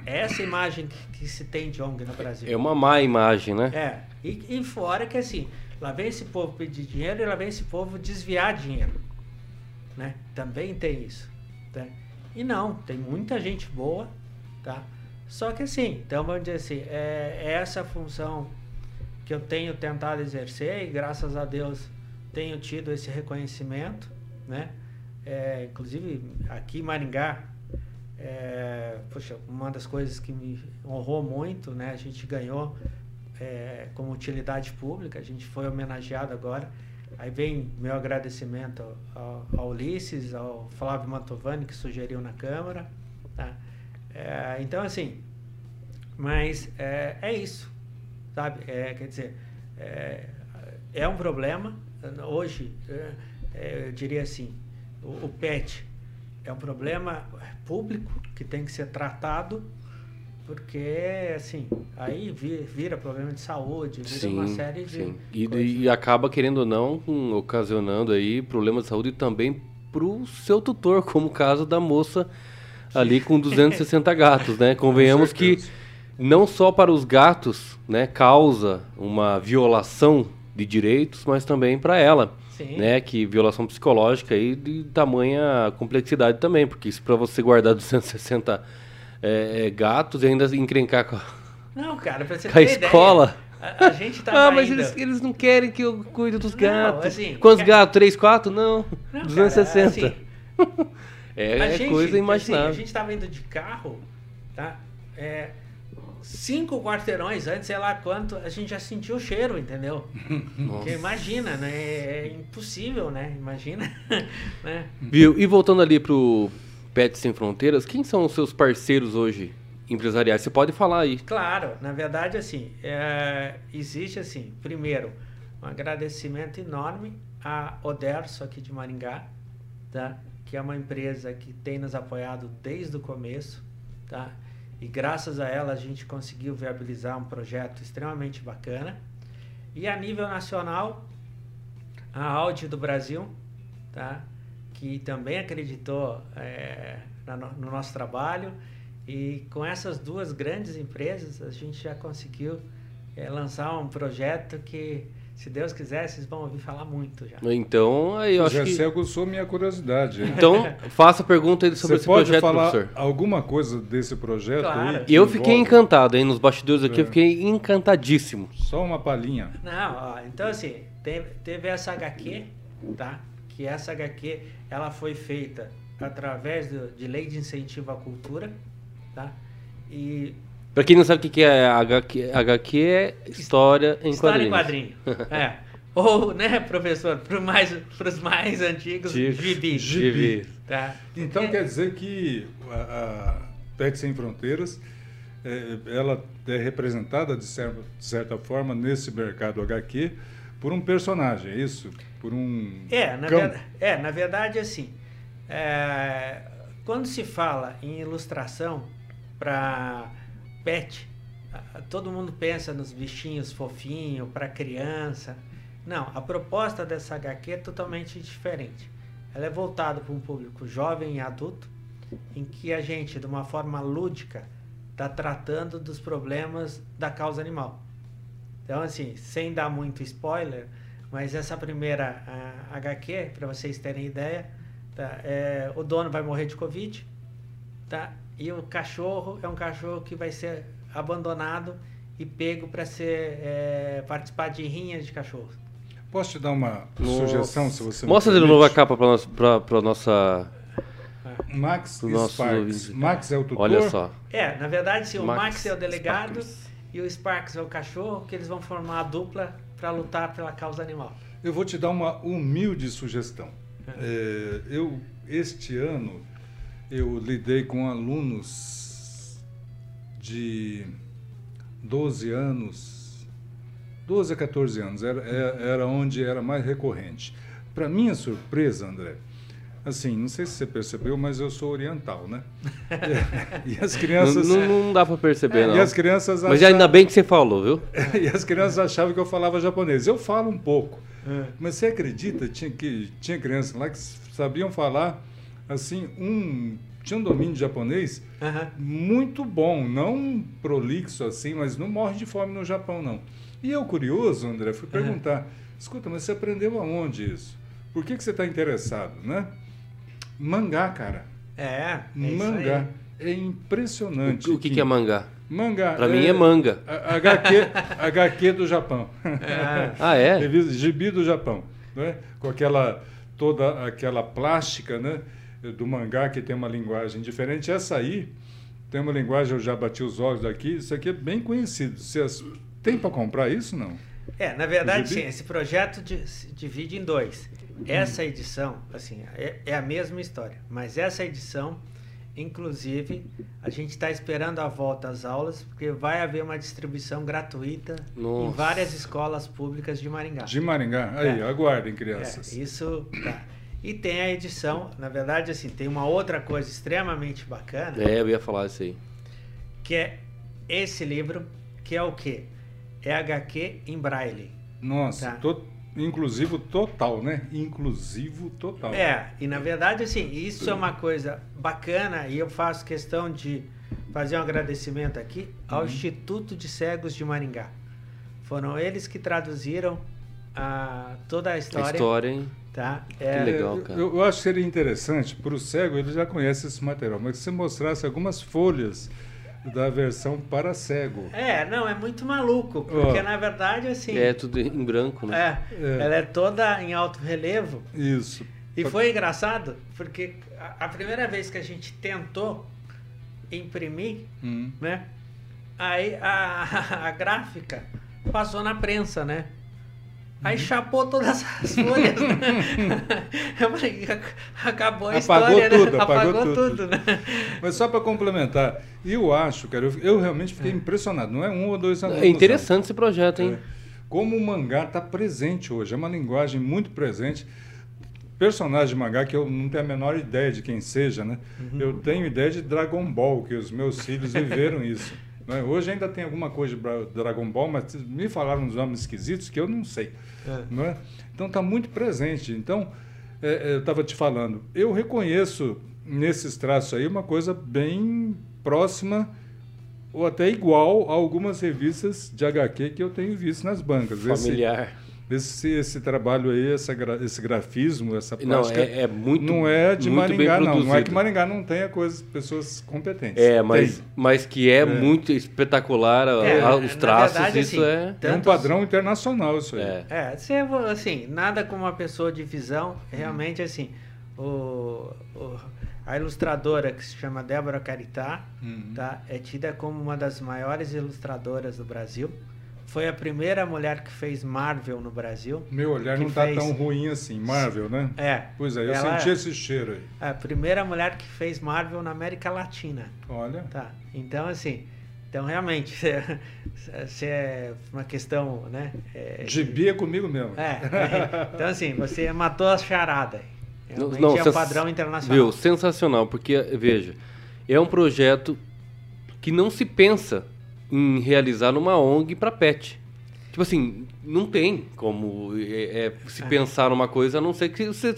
Speaker 3: Essa imagem que, que, se tem de ONG no Brasil.
Speaker 1: É uma má imagem, né?
Speaker 3: É. E, e fora que assim, lá vem esse povo pedir dinheiro e lá vem esse povo desviar dinheiro né? Também tem isso, tá? E não, tem muita gente boa, tá? Só que assim, então vamos dizer assim, é, é essa função que eu tenho tentado exercer e graças a Deus tenho tido esse reconhecimento, né? É, inclusive aqui em Maringá, é, poxa, uma das coisas que me honrou muito, né? A gente ganhou é, como utilidade pública, a gente foi homenageado agora Aí vem meu agradecimento ao, ao Ulisses, ao Flávio Mantovani, que sugeriu na Câmara. Tá? É, então, assim, mas é, é isso, sabe? É, quer dizer, é, é, um problema. Hoje, é, é, eu diria assim, o, o PET é um problema público que tem que ser tratado porque, assim, aí vira problema de saúde, vira sim, uma série de. Sim.
Speaker 1: E, e, acaba, querendo ou não, ocasionando aí problemas de saúde também para o seu tutor, como o caso da moça ali com 260 gatos, né? Convenhamos que não só para os gatos, né, causa uma violação de direitos, mas também para ela. Sim. Né, que violação psicológica aí de tamanha complexidade também, porque se para você guardar 260 é, é, gatos e ainda encrencar com a,
Speaker 3: não, cara, pra você
Speaker 1: com a escola.
Speaker 3: A, a, gente tá
Speaker 1: Ah, mas eles, eles não querem que eu cuide dos gatos. Não, assim, Quantos quer... gatos? 3, 4? Não. não 260. Cara, assim, é, é gente, coisa imaginável.
Speaker 3: Assim, a gente tava indo de carro, tá? É, cinco quarteirões antes, sei lá quanto, a gente já sentiu o cheiro, entendeu? Porque imagina, né? É impossível, né? Imagina. né?
Speaker 1: Viu? E voltando ali pro, Pets Sem Fronteiras, quem são os seus parceiros hoje empresariais? Você pode falar aí.
Speaker 3: Claro, na verdade, assim, é, existe assim, primeiro, um agradecimento enorme a Oderso aqui de Maringá, tá? que é uma empresa que tem nos apoiado desde o começo, tá? E graças a ela a gente conseguiu viabilizar um projeto extremamente bacana. E a nível nacional, a Audi do Brasil, tá? Que também acreditou é, no nosso trabalho. E com essas duas grandes empresas, a gente já conseguiu é, lançar um projeto que, se Deus quiser, vocês vão ouvir falar muito já.
Speaker 1: Então, aí eu acho
Speaker 2: já
Speaker 1: que...
Speaker 2: Você aguçou minha curiosidade.
Speaker 1: Então, faça a pergunta aí sobre Você esse projeto,
Speaker 2: falar
Speaker 1: professor.
Speaker 2: alguma coisa desse projeto
Speaker 3: claro.
Speaker 2: aí?
Speaker 1: Eu fiquei envolve... encantado, hein? Nos bastidores aqui, é. eu fiquei encantadíssimo.
Speaker 2: Só uma palhinha.
Speaker 3: Não, ó, então assim, teve, teve essa HQ, tá? Que essa HQ ela foi feita através do, de lei de incentivo à cultura, tá?
Speaker 1: E para quem não sabe o que é HQ, HQ é história em
Speaker 3: história
Speaker 1: quadrinhos.
Speaker 3: História em quadrinho. é. Ou, né, professor, para mais, os mais antigos, gibi.
Speaker 2: Gibi. Tá? Então é. quer dizer que a, a PET Sem Fronteiras é, ela é representada de certa, de certa forma nesse mercado HQ por um personagem, é isso? Por um.
Speaker 3: É, na, ver, é, na verdade, assim. É, quando se fala em ilustração para pet, todo mundo pensa nos bichinhos fofinhos para criança. Não, a proposta dessa HQ é totalmente diferente. Ela é voltada para um público jovem e adulto, em que a gente, de uma forma lúdica, está tratando dos problemas da causa animal. Então, assim, sem dar muito spoiler, mas essa primeira HQ, para vocês terem ideia, tá? É, o dono vai morrer de Covid, tá? E o cachorro é um cachorro que vai ser abandonado e pego para ser é, participar de rinhas de cachorro.
Speaker 2: Posso te dar uma Nossa. sugestão, se você
Speaker 1: Mostra de novo a capa para nossa,
Speaker 2: Max Sparks. Max é o tutor?
Speaker 1: Olha só.
Speaker 3: É, na verdade, sim, o Max,
Speaker 1: Max
Speaker 3: é o delegado
Speaker 1: Sparks.
Speaker 3: E o Sparks é o cachorro, que eles vão formar a dupla para lutar pela causa animal.
Speaker 2: Eu vou te dar uma humilde sugestão. É, eu, este ano, eu lidei com alunos de 12 anos, 12 a 14 anos, era, era era onde era mais recorrente. Para minha surpresa, André, assim, não sei se você percebeu, mas eu sou oriental, né? E as
Speaker 1: Não,
Speaker 2: crianças...
Speaker 1: não, não dá pra perceber, não.
Speaker 2: E as crianças
Speaker 1: Mas
Speaker 2: achavam-
Speaker 1: ainda bem que você falou, viu?
Speaker 2: e as crianças achavam que eu falava japonês. Eu falo um pouco.
Speaker 3: É.
Speaker 2: Mas você acredita tinha que tinha crianças lá que sabiam falar assim um tinha um domínio de japonês
Speaker 3: Aham.
Speaker 2: muito bom, não prolixo assim, mas não morre de fome no Japão não. E eu curioso, André, fui perguntar: escuta, mas você aprendeu aonde isso? Por que que você está interessado, né? Mangá, cara.
Speaker 3: É, é isso
Speaker 2: mangá.
Speaker 3: aí.
Speaker 2: É impressionante.
Speaker 1: O, o que, que é mangá?
Speaker 2: Mangá.
Speaker 1: Pra mim é manga.
Speaker 2: HQ, HQ do Japão.
Speaker 3: É.
Speaker 1: Ah, é?
Speaker 2: Revista Gibi do Japão, né? Com aquela toda aquela plástica, né? Do mangá que tem uma linguagem diferente. Essa aí tem uma linguagem eu já bati os olhos aqui. Isso aqui é bem conhecido. Vocês tem para comprar isso não?
Speaker 3: É, na verdade, sim, esse projeto divide em dois. Essa edição, assim, é, é a mesma história, mas essa edição, inclusive, a gente está esperando a volta às aulas, porque vai haver uma distribuição gratuita em
Speaker 1: Nossa.
Speaker 3: várias escolas públicas de Maringá.
Speaker 2: De Maringá. Aí,
Speaker 3: É.
Speaker 2: aguardem,
Speaker 3: É,
Speaker 2: crianças.
Speaker 3: isso tá. E tem a edição, na verdade, assim, tem uma outra coisa extremamente bacana,
Speaker 1: É, eu ia falar isso aí.
Speaker 3: que é esse livro, que é o quê? É HQ em braille.
Speaker 2: Nossa,
Speaker 3: Tá.
Speaker 2: to- inclusivo total, né? Inclusivo total.
Speaker 3: É, e na verdade, assim, isso é uma coisa bacana e eu faço questão de fazer um agradecimento aqui ao Instituto de Cegos de Maringá. Foram eles que traduziram a, toda a
Speaker 1: A
Speaker 3: história.
Speaker 1: história, hein?
Speaker 3: Tá?
Speaker 1: Que
Speaker 3: É,
Speaker 1: legal. cara.
Speaker 2: Eu, eu acho que seria interessante, para o cego, ele já conhece esse material, mas que você mostrasse algumas folhas da versão para cego.
Speaker 3: é, não, é muito maluco, porque
Speaker 2: Ó.
Speaker 3: na verdade, assim,
Speaker 1: É tudo em branco, né?
Speaker 3: é,
Speaker 2: É.
Speaker 3: ela é toda em alto relevo.
Speaker 2: Isso.
Speaker 3: E foi engraçado, porque a, a primeira vez que a gente tentou imprimir,
Speaker 2: Hum.
Speaker 3: né? Aí a, a gráfica passou na prensa, né? Aí
Speaker 2: Uhum.
Speaker 3: chapou todas as folhas. né? Eu falei, "Ac- acabou a
Speaker 2: Apagou
Speaker 3: história,
Speaker 2: tudo,
Speaker 3: né?
Speaker 2: apagou
Speaker 3: Apagou
Speaker 2: tudo.
Speaker 3: tudo, né?
Speaker 2: Mas só para complementar, eu acho, cara, eu, eu realmente fiquei impressionado. Não é um ou dois alunos.
Speaker 1: É interessante esse projeto, hein?
Speaker 2: É. Como o mangá está presente hoje, é uma linguagem muito presente. Personagem de mangá que eu não tenho a menor ideia de quem seja, né?
Speaker 3: Uhum.
Speaker 2: Eu tenho ideia de Dragon Ball, que os meus filhos viveram isso. né? Hoje ainda tem alguma coisa de Dragon Ball, mas me falaram uns nomes esquisitos que eu não sei.
Speaker 3: É.
Speaker 2: não é? Então está muito presente. Então, é, é, eu estava te falando, eu reconheço nesses traços aí uma coisa bem próxima ou até igual a algumas revistas de HQ que eu tenho visto nas bancas.
Speaker 1: Familiar.
Speaker 2: esse, esse trabalho aí, essa gra- esse grafismo, essa
Speaker 1: Não,
Speaker 2: plástica,
Speaker 1: é, é muito
Speaker 2: não é de
Speaker 1: muito bem
Speaker 2: Maringá, não. Não é que Maringá não tenha coisas, pessoas competentes.
Speaker 1: É, mas,
Speaker 2: Tem.
Speaker 1: mas que é,
Speaker 2: É.
Speaker 1: muito espetacular a-
Speaker 3: É,
Speaker 1: a- os
Speaker 3: na
Speaker 1: traços,
Speaker 3: verdade,
Speaker 1: isso
Speaker 3: assim,
Speaker 1: é...
Speaker 2: É um
Speaker 3: tantos-
Speaker 2: padrão internacional isso aí.
Speaker 1: é.
Speaker 3: É, assim, nada como uma pessoa de visão, realmente assim, o, o- a ilustradora que se chama Débora Caritá,
Speaker 2: Uhum.
Speaker 3: tá, é tida como uma das maiores ilustradoras do Brasil. Foi a primeira mulher que fez Marvel no Brasil.
Speaker 2: Meu olhar não está
Speaker 3: fez-
Speaker 2: tão ruim assim. Marvel, né?
Speaker 3: É.
Speaker 2: Pois é, eu
Speaker 3: ela
Speaker 2: senti esse cheiro aí.
Speaker 3: é a primeira mulher que fez Marvel na América Latina.
Speaker 2: Olha.
Speaker 3: Tá. Então, assim, então realmente, se é uma questão, né? é,
Speaker 2: Gibi é comigo mesmo.
Speaker 3: É, então assim, você matou a charada. Realmente
Speaker 1: Não,
Speaker 3: é um
Speaker 1: sens-
Speaker 3: padrão internacional.
Speaker 1: Viu, sensacional, porque, veja, é um projeto que não se pensa em realizar numa ONG para pet. Tipo assim, não tem como é, é, se pensar numa coisa, a não ser que você,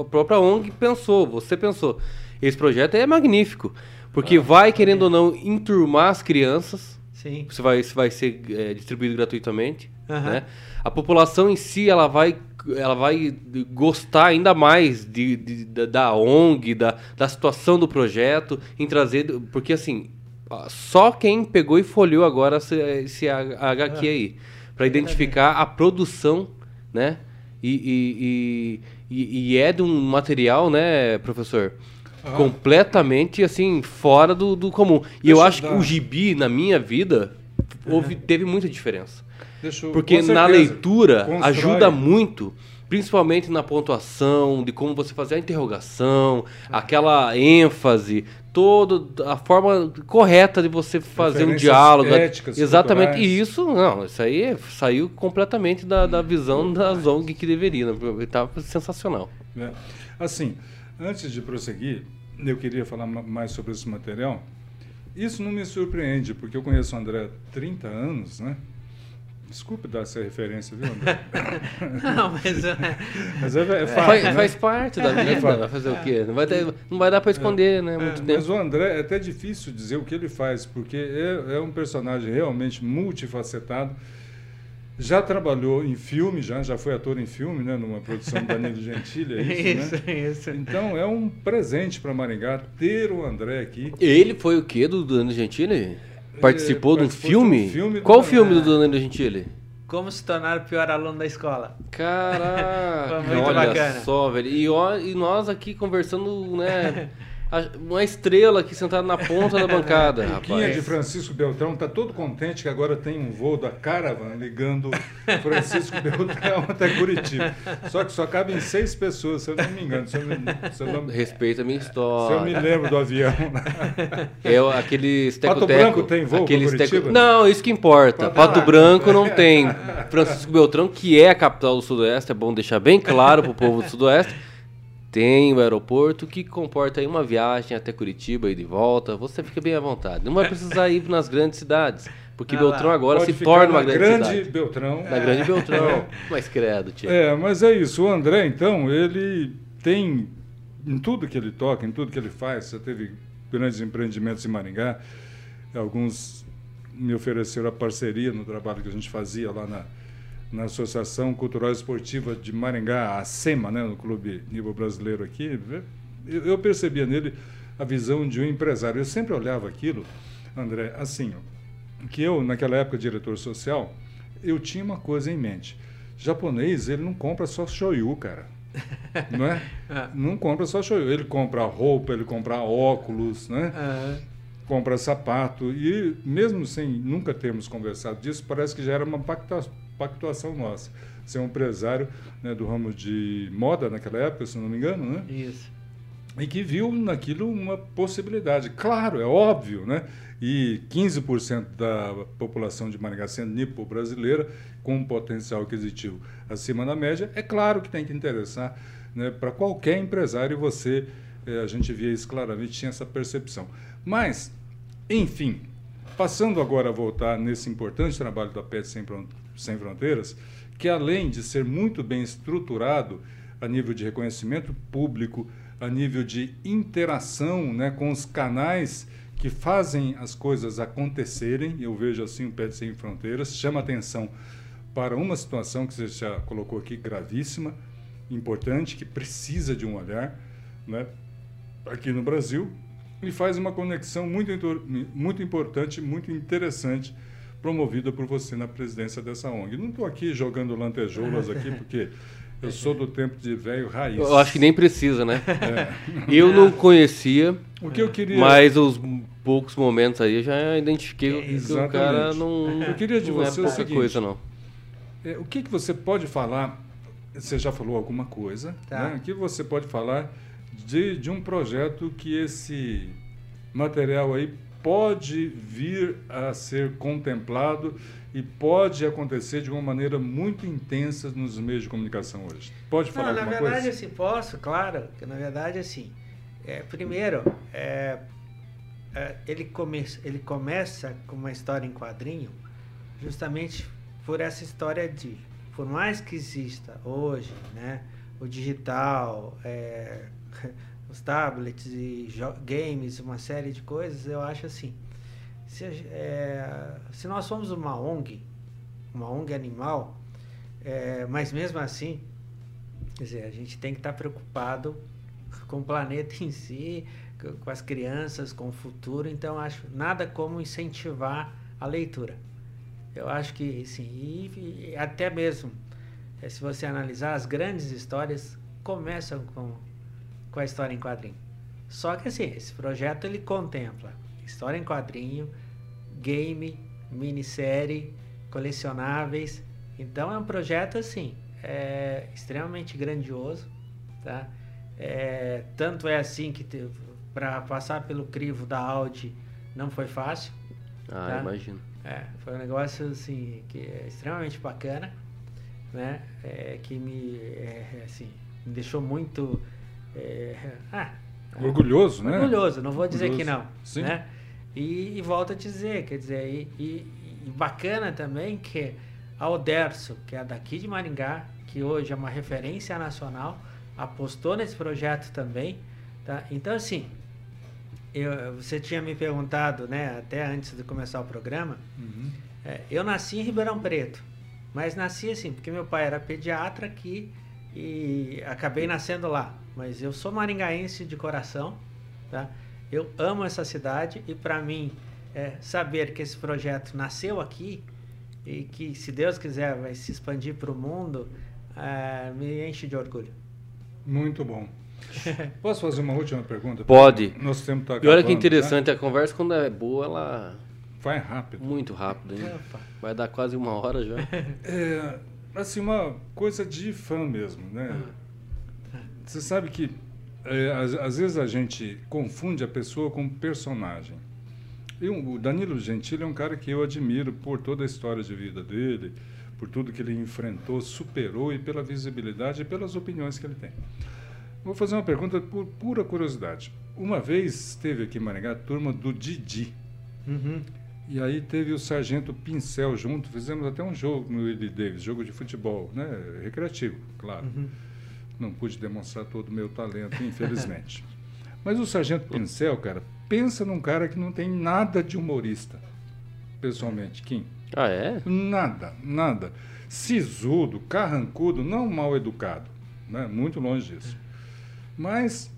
Speaker 1: a própria ONG pensou, você pensou. Esse projeto é magnífico, porque vai, querendo ou não, enturmar as crianças,
Speaker 3: Sim.
Speaker 1: isso vai, isso vai ser é, distribuído gratuitamente, né? A população em si, ela vai, ela vai gostar ainda mais de, de- da, da ONG, da, da situação do projeto, em trazer... Porque, assim, só quem pegou e folheou agora esse, esse HQ aí, para identificar a produção, né? E, e, e, e- é de um material, né, professor? Ah. Completamente, assim, fora do, do comum. E
Speaker 2: Deixa
Speaker 1: eu
Speaker 2: eu
Speaker 1: acho
Speaker 2: dar-
Speaker 1: que o gibi, na minha vida, houve, teve muita diferença.
Speaker 2: Eu-
Speaker 1: Porque na
Speaker 2: certeza,
Speaker 1: leitura
Speaker 2: constrói-
Speaker 1: ajuda muito, principalmente na pontuação, de como você fazer a interrogação, aquela ênfase, toda a forma correta de você fazer um diálogo.
Speaker 2: éticas,
Speaker 1: Exatamente.
Speaker 2: culturais.
Speaker 1: E isso, não, isso aí saiu completamente da, da visão da Zong que deveria. Né? Tava sensacional.
Speaker 2: É. Assim, antes de prosseguir, eu queria falar ma- mais sobre esse material. Isso não me surpreende, porque eu conheço o André há 30 anos, né? Desculpe dar essa referência, viu, André?
Speaker 3: Não, mas é,
Speaker 2: Mas é, é fato,
Speaker 1: faz,
Speaker 2: né?
Speaker 1: faz parte da vida,
Speaker 2: fato.
Speaker 1: vai fazer o quê? Não vai, ter- não vai dar para esconder, né? Muito
Speaker 2: É,
Speaker 1: tempo.
Speaker 2: mas o André é até difícil dizer o que ele faz, porque é, é um personagem realmente multifacetado. Já trabalhou em filme, já, já foi ator em filme, né? Numa produção do Danilo Gentili, é isso,
Speaker 3: isso,
Speaker 2: né?
Speaker 3: isso.
Speaker 2: Então é um presente para Maringá ter o André aqui.
Speaker 1: Ele foi o quê do Danilo Gentili? Participou de um
Speaker 2: participou de um
Speaker 1: filme?
Speaker 2: filme
Speaker 1: Qual o filme do Danilo Gentili?
Speaker 3: Como se tornar o pior aluno da escola.
Speaker 1: Caraca,
Speaker 3: Foi muito
Speaker 1: olha
Speaker 3: bacana.
Speaker 1: só, velho. E, ó- e nós aqui conversando, né? a- Uma estrela aqui sentada na ponta da bancada,
Speaker 2: Quinha de. Francisco Beltrão está todo contente que agora tem um voo da Caravan ligando Francisco Beltrão até Curitiba. Só que só cabem seis pessoas, se eu não me engano. Se eu, se eu não-
Speaker 1: Respeita a minha
Speaker 2: se eu me
Speaker 1: história.
Speaker 2: lembro do avião.
Speaker 1: É o- aquele
Speaker 2: Pato
Speaker 1: teco
Speaker 2: Branco tem voo
Speaker 1: aquele
Speaker 2: Curitiba?
Speaker 1: Não, isso que importa.
Speaker 2: Pato
Speaker 1: Pato Branco não tem. Francisco Beltrão, que é a capital do Sudoeste, é bom deixar bem claro pro povo do Sudoeste. Tem o aeroporto que comporta aí uma viagem até Curitiba e de volta. Você fica bem à vontade. Não vai precisar ir nas grandes cidades, porque
Speaker 3: Ah.
Speaker 1: Beltrão agora se torna uma grande,
Speaker 2: grande
Speaker 1: cidade.
Speaker 2: Beltrão.
Speaker 1: Na grande Beltrão. Mas credo, tio.
Speaker 2: É, mas é isso. O André, então, ele tem em tudo que ele toca, em tudo que ele faz. Você teve grandes empreendimentos em Maringá. Alguns me ofereceram a parceria no trabalho que a gente fazia lá na, na Associação Cultural Esportiva de Maringá, a SEMA, né, no clube nível brasileiro aqui. Eu, percebia nele a visão de um empresário. Eu sempre olhava aquilo, André, assim, ó, que eu, naquela época, diretor social, eu tinha uma coisa em mente. Japonês, ele não compra só shoyu, cara. Não é? Não compra só shoyu. Ele compra roupa, ele compra óculos, né? Compra sapato. E mesmo sem nunca termos conversado disso, parece que já era uma pactua- pactuação nossa. Ser um empresário né, do ramo de moda naquela época, se não me engano, né?
Speaker 3: Isso.
Speaker 2: e que viu naquilo uma possibilidade. Claro, é óbvio, né? E 15% da população de Maringá sendo nipo-brasileira, com um potencial aquisitivo acima da média, é claro que tem que interessar né, para qualquer empresário, e você, eh, a gente via isso claramente, tinha essa percepção. Mas, enfim, passando agora a voltar nesse importante trabalho da PET Sem Sem Fronteiras, que além de ser muito bem estruturado a nível de reconhecimento público, a nível de interação né, com os canais que fazem as coisas acontecerem, eu vejo assim o PET Sem Fronteiras, chama atenção para uma situação que você já colocou aqui, gravíssima, importante, que precisa de um olhar, né, aqui no Brasil, e faz uma conexão muito, muito importante, muito interessante, promovida por você na presidência dessa ONG. Não estou aqui jogando lantejoulas aqui, porque eu sou do tempo de velho raiz.
Speaker 1: Eu acho que nem precisa, né?
Speaker 2: É.
Speaker 1: Eu não conhecia,
Speaker 2: O que eu queria...
Speaker 1: mas os poucos momentos aí eu já identifiquei que o
Speaker 2: Exatamente.
Speaker 1: cara não,
Speaker 2: Eu queria de
Speaker 1: não
Speaker 2: você
Speaker 1: é
Speaker 2: o seguinte.
Speaker 1: coisa, não.
Speaker 2: É, o que, que você pode falar? Você já falou alguma coisa,
Speaker 3: Tá.
Speaker 2: né? O que você pode falar de, de um projeto que esse material aí pode vir a ser contemplado e pode acontecer de uma maneira muito intensa nos meios de comunicação hoje. Pode falar
Speaker 3: Não, na
Speaker 2: alguma
Speaker 3: verdade,
Speaker 2: coisa?
Speaker 3: assim, posso, claro. Que na verdade, assim, é, primeiro, é, é, ele, come, ele começa com uma história em quadrinho justamente por essa história de, por mais que exista hoje, né, o digital, é, os tablets e games, uma série de coisas, eu acho assim, se, é, se nós somos uma ONG, uma ONG animal, é, mas mesmo assim, Quer dizer, a gente tem que estar preocupado com o planeta em si, co- com as crianças, com o futuro. Então, acho nada como incentivar a leitura. Eu acho que, sim, e, e até mesmo, eh, se você analisar, as grandes histórias começam com, com a história em quadrinho. Só que assim, esse projeto ele contempla história em quadrinho, game, minissérie, colecionáveis. Então é um projeto assim, é, extremamente grandioso, tá? É, tanto é assim que para passar pelo crivo da Audi não foi fácil.
Speaker 1: Ah, tá? imagino.
Speaker 3: É, foi um negócio assim que é extremamente bacana, né? É, que me é, assim me deixou muito é,
Speaker 2: ah, orgulhoso, né?
Speaker 3: Orgulhoso, não vou dizer orgulhoso. que não, Sim. né? E, e volto a dizer, quer dizer, e, e, e bacana também que a Oderso, que é daqui de Maringá, que hoje é uma referência nacional, apostou nesse projeto também, tá? Então assim, eu, você tinha me perguntado, né, até antes de começar o programa, uhum. é, eu nasci em Ribeirão Preto, mas nasci assim, porque meu pai era pediatra aqui e acabei nascendo lá. Mas eu sou maringaense de coração, tá? Eu amo essa cidade e para mim é, saber que esse projeto nasceu aqui e que, se Deus quiser, vai se expandir para o mundo, é, me enche de orgulho.
Speaker 2: Muito bom. Posso fazer uma última pergunta?
Speaker 1: Pode.
Speaker 2: Nosso tempo
Speaker 1: tá acabando, e olha que interessante, tá? a conversa quando é boa, ela...
Speaker 2: Vai rápido.
Speaker 1: Muito rápido, hein? Vai dar quase uma hora já.
Speaker 2: É, assim, uma coisa de fã mesmo, né? Você sabe que é, às, às, vezes a gente confunde a pessoa com personagem. E o Danilo Gentili é um cara que eu admiro por toda a história de vida dele, por tudo que ele enfrentou, superou e pela visibilidade e pelas opiniões que ele tem. Vou fazer uma pergunta por pura curiosidade. Uma vez esteve aqui em Maringá a turma do Didi. Uhum. E aí teve o Sargento Pincel junto, fizemos até um jogo no Willie Davis, jogo de futebol, né? Recreativo, claro. Uhum. Não pude demonstrar todo o meu talento, infelizmente. Mas o Sargento Pincel, cara, pensa num cara que não tem nada de humorista, pessoalmente, Kim.
Speaker 1: Ah, é?
Speaker 2: Nada, nada. Sisudo, carrancudo, não mal educado, né? Muito longe disso. Mas,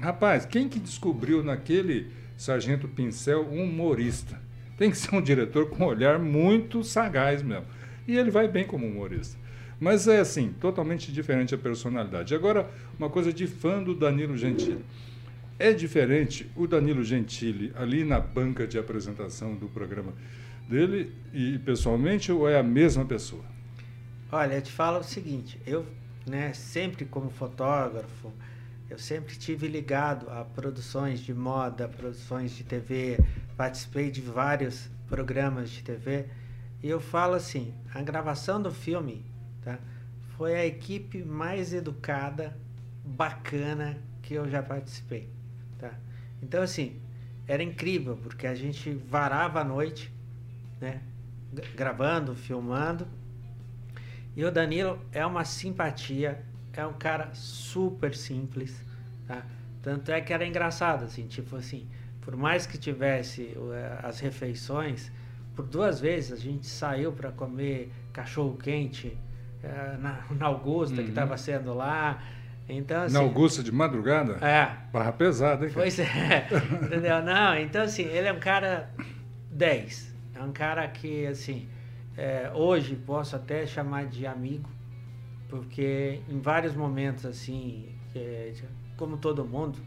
Speaker 2: rapaz, quem que descobriu naquele Sargento Pincel um humorista? Tem que ser um diretor com um olhar muito sagaz mesmo. E ele vai bem como humorista. Mas é assim, totalmente diferente a personalidade. Agora, uma coisa de fã do Danilo Gentili. É diferente o Danilo Gentili ali na banca de apresentação do programa dele e pessoalmente ou é a mesma pessoa?
Speaker 3: Olha, eu te falo o seguinte, eu, né, sempre como fotógrafo, eu sempre tive ligado a produções de moda, produções de TV, participei de vários programas de TV. E eu falo assim, a gravação do filme, tá? Foi a equipe mais educada, bacana que eu já participei, tá? Então assim, era incrível, porque a gente varava a noite, né? Gravando, filmando. E o Danilo é uma simpatia, é um cara super simples, tá? Tanto é que era engraçado, assim, tipo assim, por mais que tivesse uh, as refeições, por duas vezes a gente saiu para comer cachorro quente na, na, Augusta, uhum. que estava sendo lá. Então, assim,
Speaker 2: na Augusta de madrugada?
Speaker 3: É.
Speaker 2: Barra pesada, hein?
Speaker 3: Pois é, entendeu? Não, então assim, ele é um cara 10. É um cara que, assim, é, hoje posso até chamar de amigo, porque em vários momentos, assim, é, como todo mundo,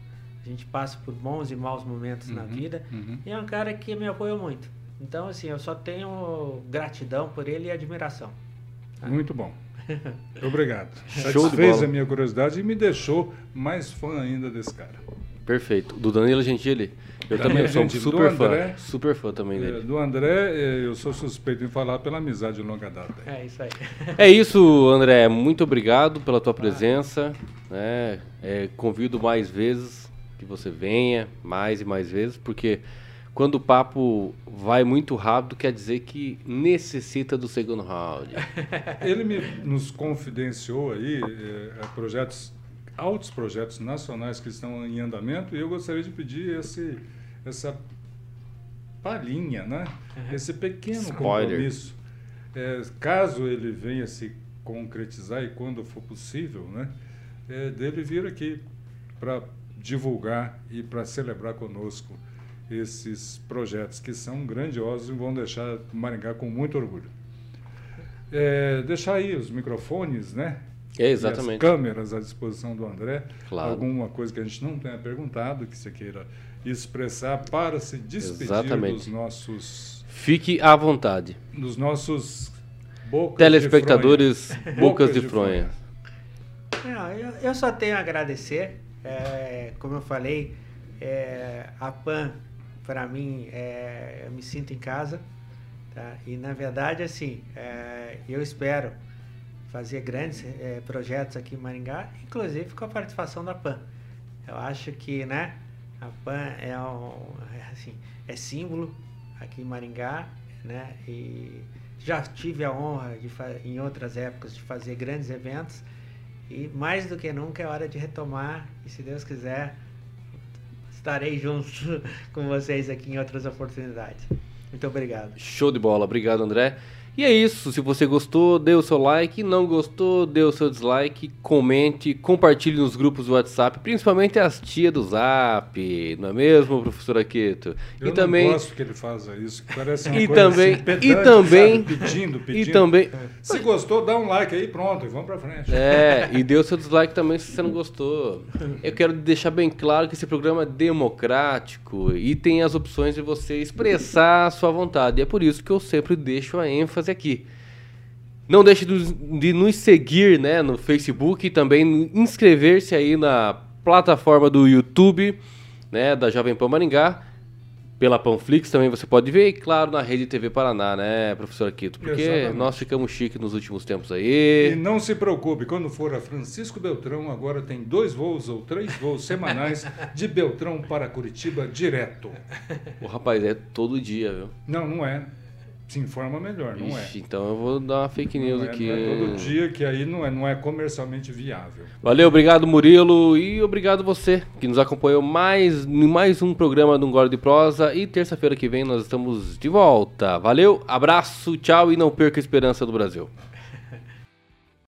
Speaker 3: a gente passa por bons e maus momentos uhum, na vida, uhum. e é um cara que me apoiou muito. Então, assim, eu só tenho gratidão por ele e admiração.
Speaker 2: Tá? Muito bom. Obrigado. Satisfez a minha curiosidade e me deixou mais fã ainda desse cara.
Speaker 1: Perfeito. Do Danilo Gentili? Eu também sou um super André, fã. Super fã também dele.
Speaker 2: Do André, eh, eu sou suspeito em falar pela amizade de longa data.
Speaker 3: É isso aí.
Speaker 1: É isso, André. Muito obrigado pela tua presença. É, é, convido mais vezes que você venha, mais e mais vezes, porque quando o papo vai muito rápido, quer dizer que necessita do segundo round.
Speaker 2: Ele me, nos confidenciou aí é, projetos, altos projetos nacionais que estão em andamento, e eu gostaria de pedir esse essa palhinha, né? Esse pequeno Spoiler. compromisso. É, caso ele venha se concretizar e quando for possível, né? É, dele vir aqui para divulgar e para celebrar conosco esses projetos que são grandiosos e vão deixar Maringá com muito orgulho. É, deixar aí os microfones, né?
Speaker 1: É, exatamente.
Speaker 2: câmeras à disposição do André.
Speaker 1: Claro.
Speaker 2: Alguma coisa que a gente não tenha perguntado, que você queira expressar para se despedir
Speaker 1: Exatamente.
Speaker 2: dos nossos,
Speaker 1: Fique à vontade.
Speaker 2: dos nossos bocas
Speaker 1: Telespectadores,
Speaker 2: de
Speaker 1: bocas de fronha.
Speaker 3: Não, eu, eu só tenho a agradecer. É, como eu falei, é, a PAN, para mim, é, eu me sinto em casa. Tá? E, na verdade, assim, é, eu espero fazer grandes é, projetos aqui em Maringá, inclusive com a participação da PAN. Eu acho que né, a PAN é, um, é, assim, é símbolo aqui em Maringá, né? E já tive a honra de em outras épocas de fazer grandes eventos e mais do que nunca é hora de retomar e se Deus quiser estarei junto com vocês aqui em outras oportunidades. Muito obrigado.
Speaker 1: Show de bola, obrigado André. E é isso, se você gostou, dê o seu like, não gostou, dê o seu dislike, comente, compartilhe nos grupos do WhatsApp, principalmente as tias do Zap, não é mesmo, professor Aquito?
Speaker 2: Eu
Speaker 1: e também
Speaker 2: gosto que ele faça isso, parece uma
Speaker 1: E
Speaker 2: coisa
Speaker 1: também-
Speaker 2: assim,
Speaker 1: e
Speaker 2: pedante,
Speaker 1: também-
Speaker 2: sabe? pedindo, pedindo.
Speaker 1: e também
Speaker 2: Se gostou, dá um like aí, pronto, e vamos pra frente.
Speaker 1: É, e dê o seu dislike também se você não gostou. Eu quero deixar bem claro que esse programa é democrático e tem as opções de você expressar a sua vontade. E é por isso que eu sempre deixo a ênfase aqui. Não deixe de nos seguir né, no Facebook e também inscrever-se aí na plataforma do YouTube né, da Jovem Pan Maringá. Pela Panflix também você pode ver, e claro, na Rede TV Paraná, né, professor Aquito? Porque
Speaker 2: Exatamente.
Speaker 1: nós ficamos chique nos últimos tempos
Speaker 2: E
Speaker 1: aí.
Speaker 2: não se preocupe, quando for a Francisco Beltrão, agora tem dois voos ou três voos semanais de Beltrão para Curitiba direto.
Speaker 1: O rapaz, é todo dia, viu?
Speaker 2: Não, não é. Se informa melhor, não
Speaker 1: Ixi,
Speaker 2: é.
Speaker 1: então eu vou dar uma fake news
Speaker 2: Não é,
Speaker 1: aqui.
Speaker 2: não é todo dia que aí não é, não é comercialmente viável.
Speaker 1: Valeu, obrigado Murilo e obrigado você que nos acompanhou mais em mais um programa do Gole de Prosa e terça-feira que vem nós estamos de volta. Valeu, abraço, tchau e não perca a esperança do Brasil.